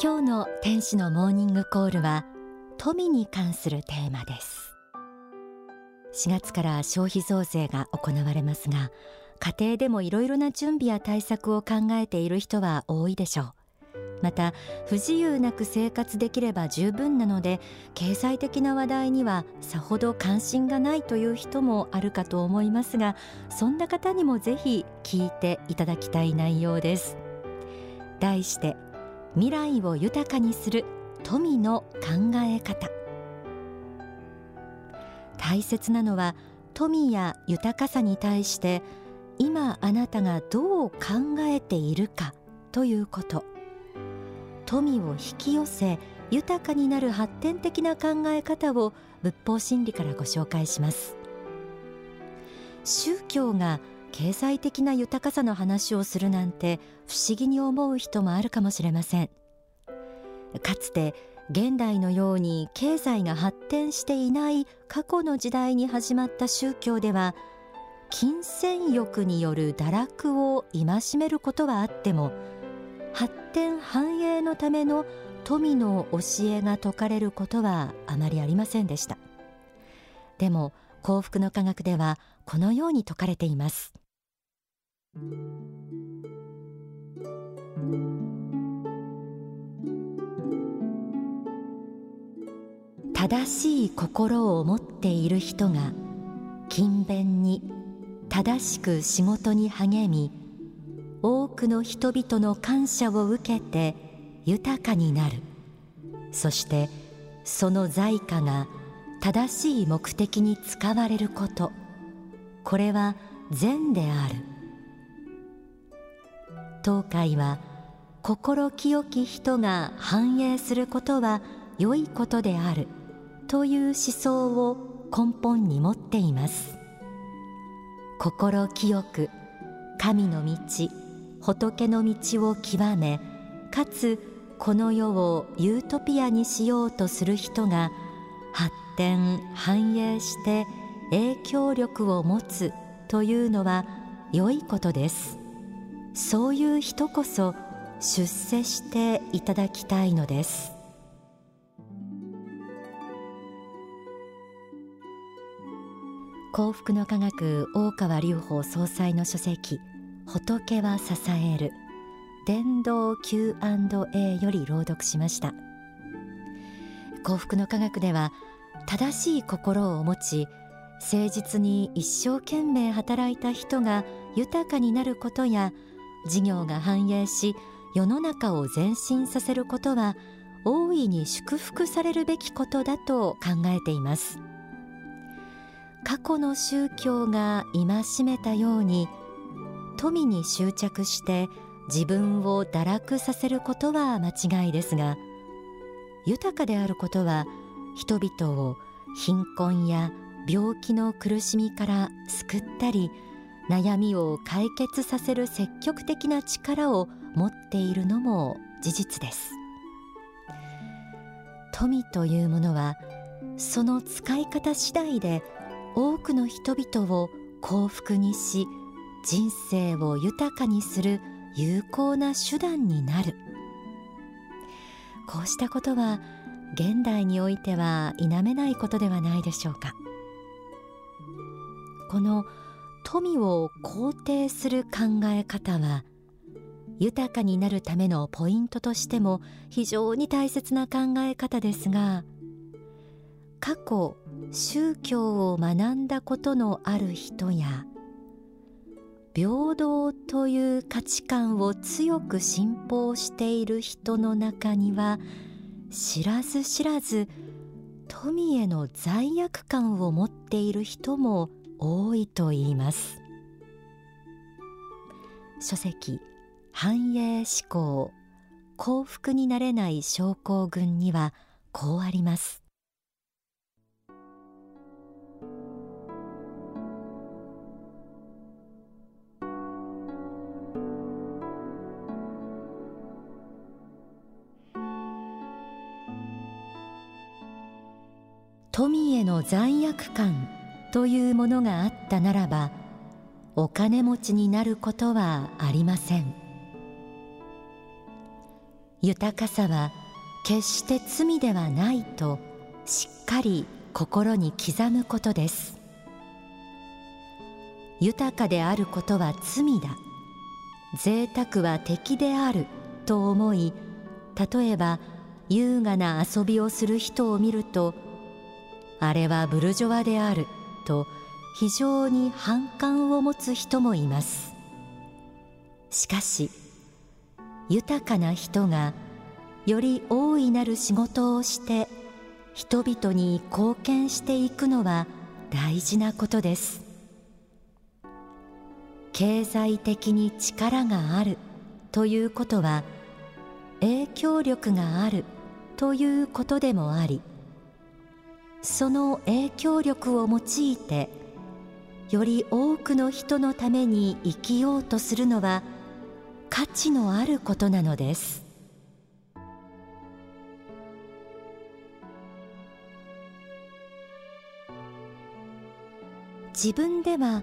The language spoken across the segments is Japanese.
今日の天使のモーニングコールは富に関するテーマです。4月から消費増税が行われますが家庭でもいろいろな準備や対策を考えている人は多いでしょう。また不自由なく生活できれば十分なので経済的な話題にはさほど関心がないという人もあるかと思いますがそんな方にもぜひ聞いていただきたい内容です。題して未来を豊かにする富の考え方。大切なのは富や豊かさに対して今あなたがどう考えているかということ。富を引き寄せ豊かになる発展的な考え方を仏法真理からご紹介します。宗教が経済的な豊かさの話をするなんて不思議に思う人もあるかもしれません。かつて現代のように経済が発展していない過去の時代に始まった宗教では金銭欲による堕落を戒めることはあっても発展繁栄のための富の教えが説かれることはあまりありませんでした。でも幸福の科学ではこのように説かれています。正しい心を持っている人が勤勉に正しく仕事に励み多くの人々の感謝を受けて豊かになる。そしてその財貨が正しい目的に使われること。これは善である。東海は心清き人が繁栄することは良いことである。という思想を根本に持っています。心清く神の道仏の道を極めかつこの世をユートピアにしようとする人が発展繁栄して影響力を持つというのは良いことです。そういう人こそ出世していただきたいのです。幸福の科学大川隆法総裁の書籍仏は支える。伝道 Q&A より朗読しました。幸福の科学では正しい心を持ち誠実に一生懸命働いた人が豊かになることや事業が繁栄し世の中を前進させることは大いに祝福されるべきことだと考えています。過去の宗教が戒めたように富に執着して自分を堕落させることは間違いですが豊かであることは人々を貧困や病気の苦しみから救ったり悩みを解決させる積極的な力を持っているのも事実です。富というものはその使い方次第で多くの人々を幸福にし人生を豊かにする有効な手段になる。こうしたことは現代においては否めないことではないでしょうか。この富を肯定する考え方は豊かになるためのポイントとしても非常に大切な考え方ですが過去宗教を学んだことのある人や平等という価値観を強く信奉している人の中には知らず知らず富への罪悪感を持っている人も多いと言います。書籍繁栄思考幸福になれない症候群にはこうあります。富への罪悪感というものがあったならばお金持ちになることはありません。豊かさは決して罪ではないとしっかり心に刻むことです。豊かであることは罪だ。贅沢は敵であると思い例えば優雅な遊びをする人を見るとあれはブルジョワである。と非常に反感を持つ人もいます。しかし豊かな人がより大いなる仕事をして人々に貢献していくのは大事なことです。経済的に力があるということは影響力があるということでもありその影響力を用いてより多くの人のために生きようとするのは価値のあることなのです。自分では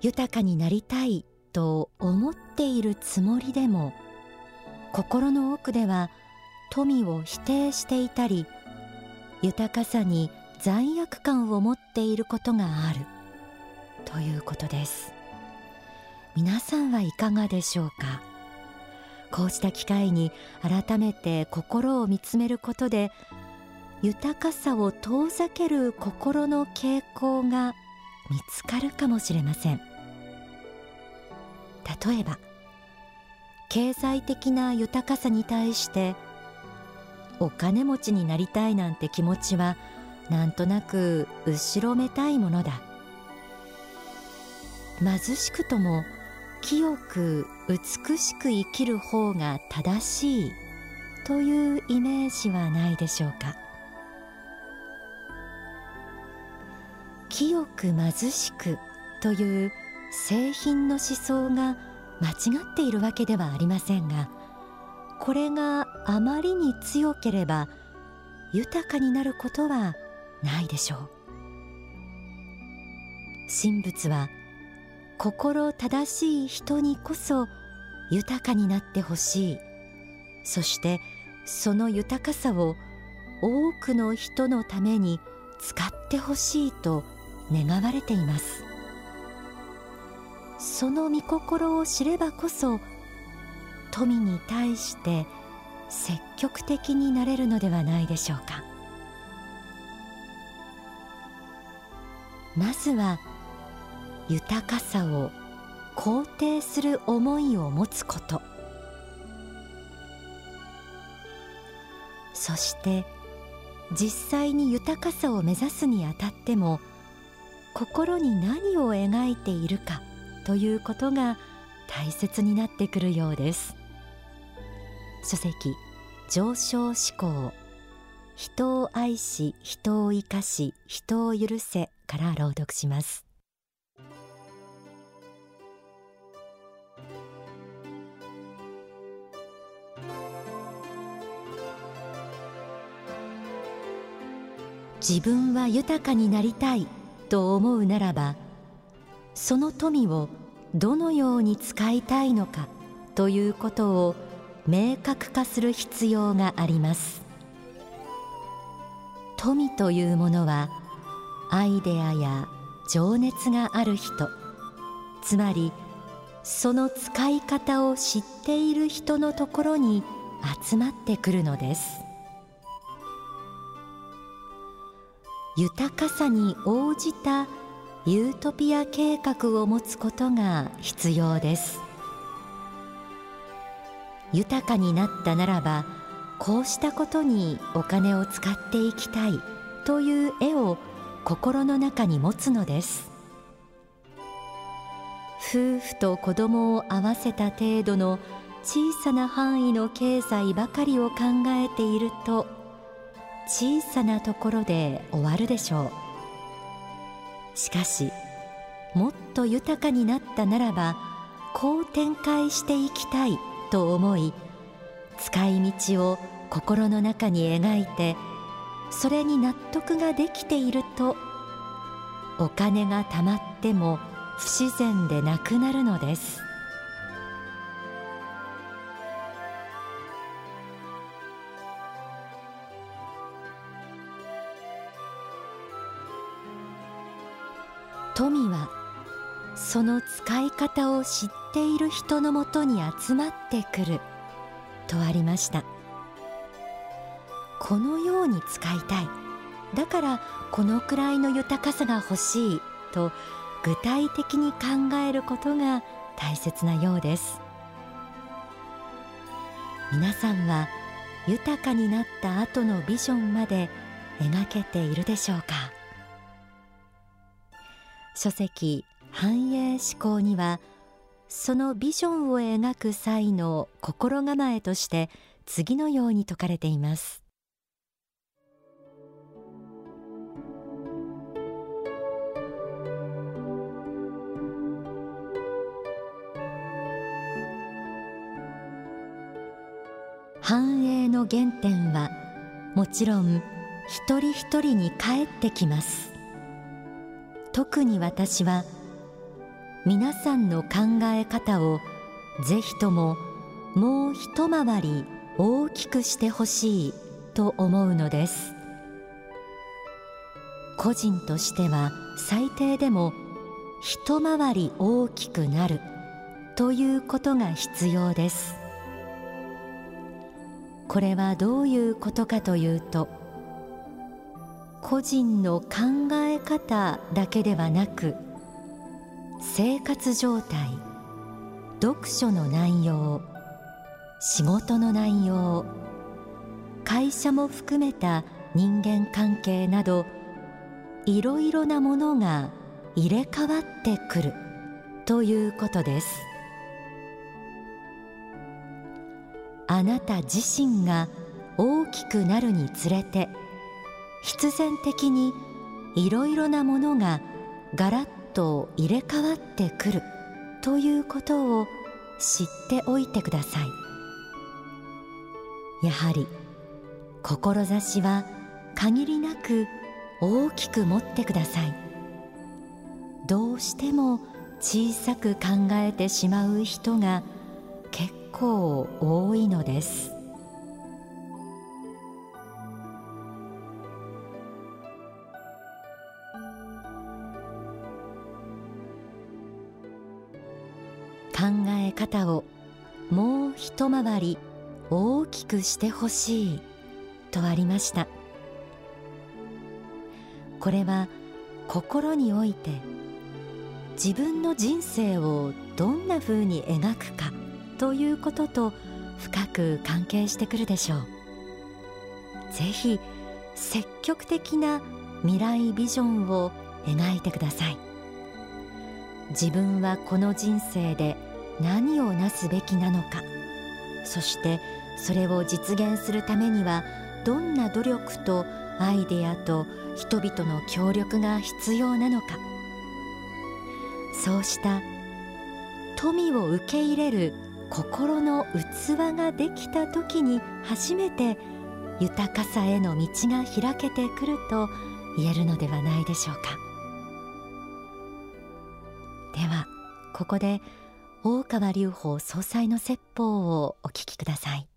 豊かになりたいと思っているつもりでも心の奥では富を否定していたり豊かさに罪悪感を持っていることがある。ということです。皆さんはいかがでしょうか？こうした機会に改めて心を見つめることで豊かさを遠ざける心の傾向が見つかるかもしれません。例えば経済的な豊かさに対してお金持ちになりたいなんて気持ちはなんとなく後ろめたいものだ。貧しくとも清く美しく生きる方が正しいというイメージはないでしょうか。清く貧しくという製品の思想が間違っているわけではありませんがこれがあまりに強ければ豊かになることはないでしょう。神仏は心正しい人にこそ豊かになってほしい。そしてその豊かさを多くの人のために使ってほしいと願われています。その御心を知ればこそ富に対して積極的になれるのではないでしょうか。まずは豊かさを肯定する思いを持つこと。そして実際に豊かさを目指すにあたっても心に何を描いているかということが大切になってくるようです。書籍上昇志向。人を愛し人を生かし人を許せから朗読します。自分は豊かになりたいと思うならばその富をどのように使いたいのかということを明確化する必要があります。富というものはアイデアや情熱がある人つまりその使い方を知っている人のところに集まってくるのです。豊かさに応じたユートピア計画を持つことが必要です。豊かになったならばこうしたことにお金を使っていきたいという絵を心の中に持つのです。夫婦と子供を合わせた程度の小さな範囲の経済ばかりを考えていると小さなところで終わるでしょう。しかしもっと豊かになったならばこう展開していきたいと思い使い道を心の中に描いてそれに納得ができているとお金がたまっても不自然でなくなるのです富はその使い方を知っている人のもとに集まってくる。とありました。このように使いたい。だからこのくらいの豊かさが欲しい。と具体的に考えることが大切なようです。皆さんは豊かになった後のビジョンまで描けているでしょうか？書籍繁栄思考にはそのビジョンを描く際の心構えとして次のように説かれています。繁栄の原点はもちろん一人一人に帰ってきます。特に私は皆さんの考え方をぜひとももう一回り大きくしてほしいと思うのです。個人としては最低でも一回り大きくなるということが必要です。これはどういうことかというと個人の考え方だけではなく生活状態読書の内容仕事の内容会社も含めた人間関係などいろいろなものが入れ替わってくるということです。あなた自身が大きくなるにつれて必然的にいろいろなものがガラッと入れ替わってくるということを知っておいてください。やはり志は限りなく大きく持ってください。どうしても小さく考えてしまう人が結構多いのです。方をもう一回り大きくしてほしいとありました。これは心において自分の人生をどんなふうに描くかということと深く関係してくるでしょう。ぜひ積極的な未来ビジョンを描いてください。自分はこの人生で何をなすべきなのか。そしてそれを実現するためにはどんな努力とアイデアと人々の協力が必要なのか。そうした富を受け入れる心の器ができた時に初めて豊かさへの道が開けてくると言えるのではないでしょうか。ではここで大川隆法総裁の説法をお聞きください。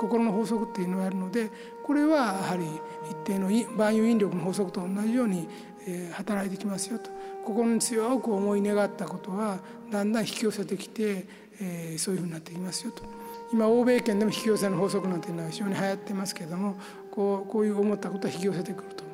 心の法則っていうのがあるのでこれはやはり一定の万有引力の法則と同じように働いてきますよと。心に強く思い願ったことはだんだん引き寄せてきてそういうふうになってきますよと。今欧米圏でも引き寄せの法則なんていうのは非常に流行ってますけどもこうこういう思ったことは引き寄せてくると。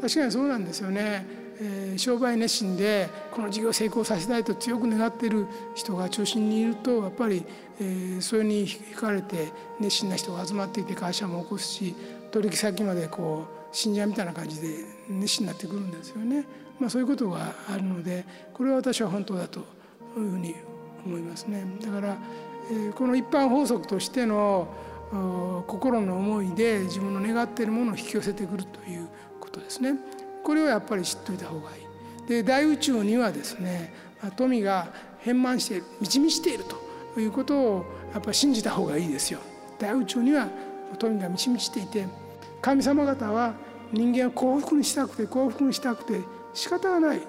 確かにそうなんですよね。え、商売熱心でこの事業を成功させたいと強く願っている人が中心にいるとやっぱり、え、それに惹かれて熱心な人が集まっていて会社も起こすし取引先までこう信者みたいな感じで熱心になってくるんですよね。まあ、そういうことがあるのでこれは私は本当だというふうに思いますね。だから、え、この一般法則としての心の思いで自分の願っているものを引き寄せてくるということですね。これをやっぱり知っておいた方がいい。で大宇宙にはですね富が変満している満ち満ちているということをやっぱり信じた方がいいですよ。大宇宙には富が満ち満ちていて神様方は人間を幸福にしたくて幸福にしたくて仕方がない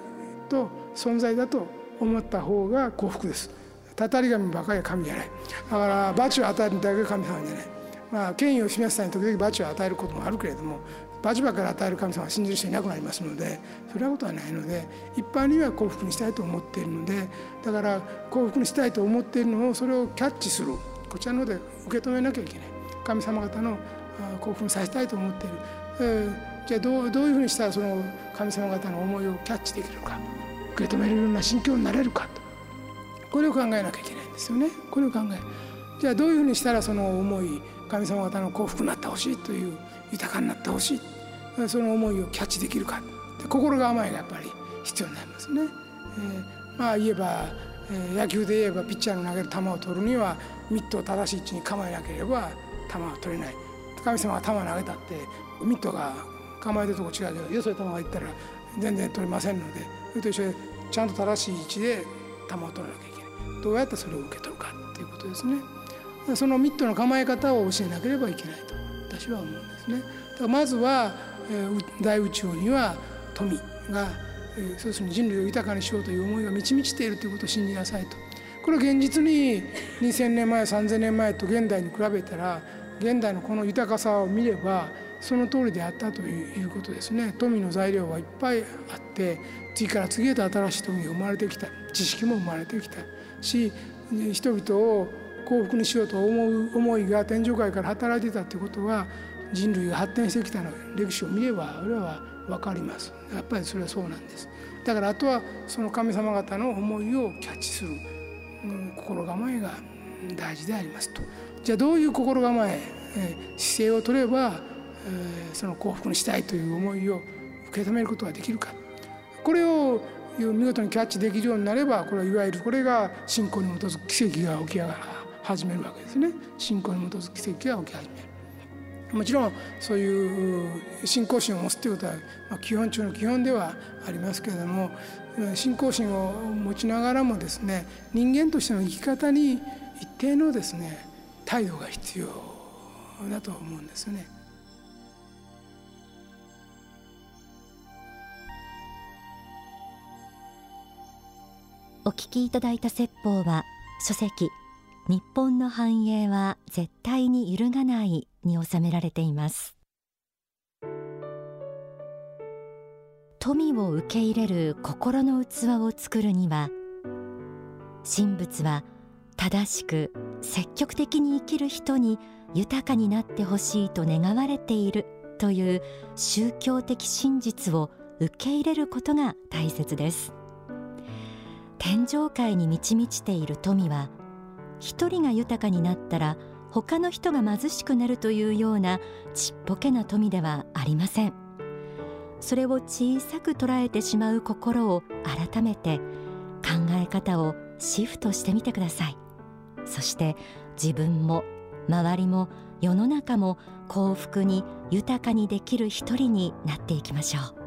と存在だと思った方が幸福です。たたり神ばかりは神じゃない。だから罰を与えるだけが神様じゃない。まあ権威を示すために時々罰を与えることもあるけれども罰ばかり与える神様を信じる人いなくなりますのでそれはことはないので一般には幸福にしたいと思っているのでだから幸福にしたいと思っているのをそれをキャッチするこちらの方で受け止めなきゃいけない。神様方の幸福にさせたいと思っている、えー、じゃあどうどういうふうにしたらその神様方の思いをキャッチできるか受け止めるような心境になれるかと。これを考えなきゃいけないんですよね。これを考えじゃあどういうふうにしたらその思い神様方の幸福になってほしいという豊かになってほしい。その思いをキャッチできるか。心構えがやっぱり必要になりますね。えー、まあ言えば、えー、野球で言えばピッチャーの投げる球を取るにはミットを正しい位置に構えなければ球は取れない。神様が球を投げたってミットが構えてるとこ違うけどよそに球がいったら全然取れませんのでそれと一緒でちゃんと正しい位置で球を取らなきゃいけない。どうやってそれを受け取るかっていうことですね。そのミットの構え方を教えなければいけないと。私は思うんですね。だからまずは大宇宙には富がそうするに人類を豊かにしようという思いが満ち満ちているということを信じなさいと。これは現実に2,000年前3,000年前と現代に比べたら現代のこの豊かさを見ればその通りであったということですね。富の材料はいっぱいあって次から次へと新しい富が生まれてきた。知識も生まれてきた。し人々を幸福にしようと思う思いが天上界から働いてたということは人類が発展してきたの歴史を見れば俺は分かります。やっぱりそれはそうなんです。だからあとはその神様方の思いをキャッチする、うん、心構えが大事でありますと。じゃあどういう心構ええ姿勢を取れば、えその幸福にしたいという思いを受け止めることができるか。これを見事にキャッチできるようになればこれはいわゆるこれが信仰に基づく奇跡が起き上が始めるわけですね信仰に基づく奇跡が起き始めるもちろんそういう信仰心を持つということは、まあ、基本中の基本ではありますけれども信仰心を持ちながらもですね人間としての生き方に一定のですね態度が必要だと思うんですね。お聞きいただいた説法は書籍日本の繁栄は絶対に揺るがないに収められています。富を受け入れる心の器を作るには神仏は正しく積極的に生きる人に豊かになってほしいと願われているという宗教的真実を受け入れることが大切です。天上界に満ち満ちている富は一人が豊かになったら他の人が貧しくなるというようなちっぽけな富ではありません。それを小さく捉えてしまう心を改めて考え方をシフトしてみてください。そして自分も周りも世の中も幸福に豊かにできる一人になっていきましょう。